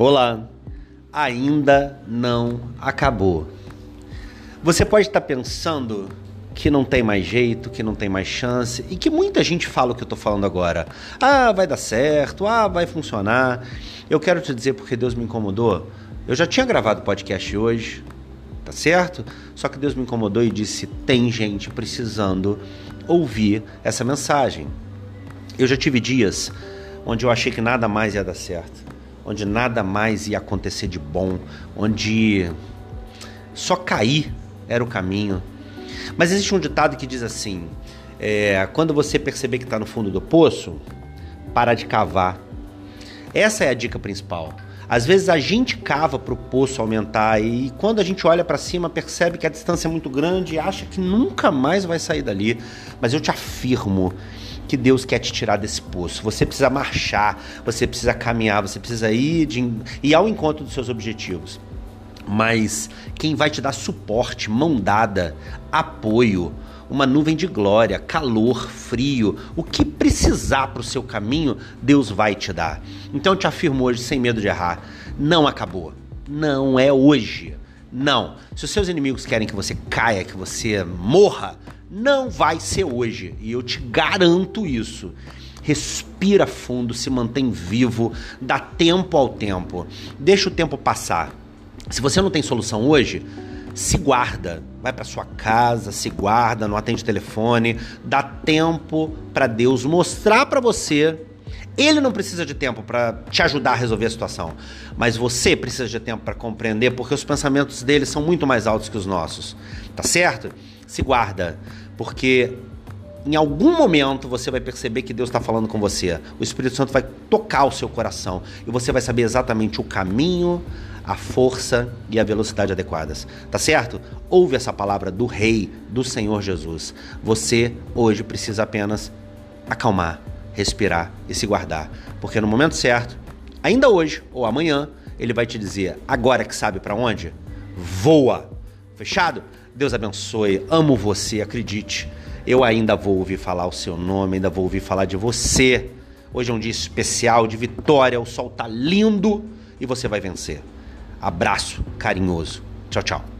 Olá, ainda não acabou. Você pode estar pensando que não tem mais jeito, que não tem mais chance e que muita gente fala o que eu estou falando agora. Ah, vai dar certo, ah, vai funcionar. Eu quero te dizer porque Deus me incomodou. Eu já tinha gravado o podcast hoje, tá certo? Só que Deus me incomodou e disse: tem gente precisando ouvir essa mensagem. Eu já tive dias onde eu achei que nada mais ia dar certo onde nada mais ia acontecer de bom, onde só cair era o caminho. Mas existe um ditado que diz assim: é, quando você perceber que está no fundo do poço, para de cavar. Essa é a dica principal. Às vezes a gente cava para o poço aumentar e quando a gente olha para cima percebe que a distância é muito grande e acha que nunca mais vai sair dali. Mas eu te afirmo que Deus quer te tirar desse poço. Você precisa marchar, você precisa caminhar, você precisa ir, de, ir ao encontro dos seus objetivos. Mas quem vai te dar suporte, mão dada, apoio, uma nuvem de glória, calor, frio, o que precisar para o seu caminho, Deus vai te dar. Então eu te afirmo hoje, sem medo de errar, não acabou. Não é hoje. Não. Se os seus inimigos querem que você caia, que você morra, não vai ser hoje. E eu te garanto isso. Respira fundo, se mantém vivo, dá tempo ao tempo. Deixa o tempo passar. Se você não tem solução hoje, se guarda, vai para sua casa, se guarda, não atende telefone, dá tempo para Deus mostrar para você. Ele não precisa de tempo para te ajudar a resolver a situação, mas você precisa de tempo para compreender, porque os pensamentos dele são muito mais altos que os nossos. Tá certo? Se guarda, porque em algum momento você vai perceber que Deus está falando com você. O Espírito Santo vai tocar o seu coração e você vai saber exatamente o caminho, a força e a velocidade adequadas. Tá certo? Ouve essa palavra do Rei, do Senhor Jesus. Você hoje precisa apenas acalmar, respirar e se guardar, porque no momento certo, ainda hoje ou amanhã, ele vai te dizer: agora que sabe para onde? Voa. Fechado? Deus abençoe. Amo você, acredite. Eu ainda vou ouvir falar o seu nome, ainda vou ouvir falar de você. Hoje é um dia especial de vitória, o sol tá lindo e você vai vencer. Abraço carinhoso. Tchau, tchau.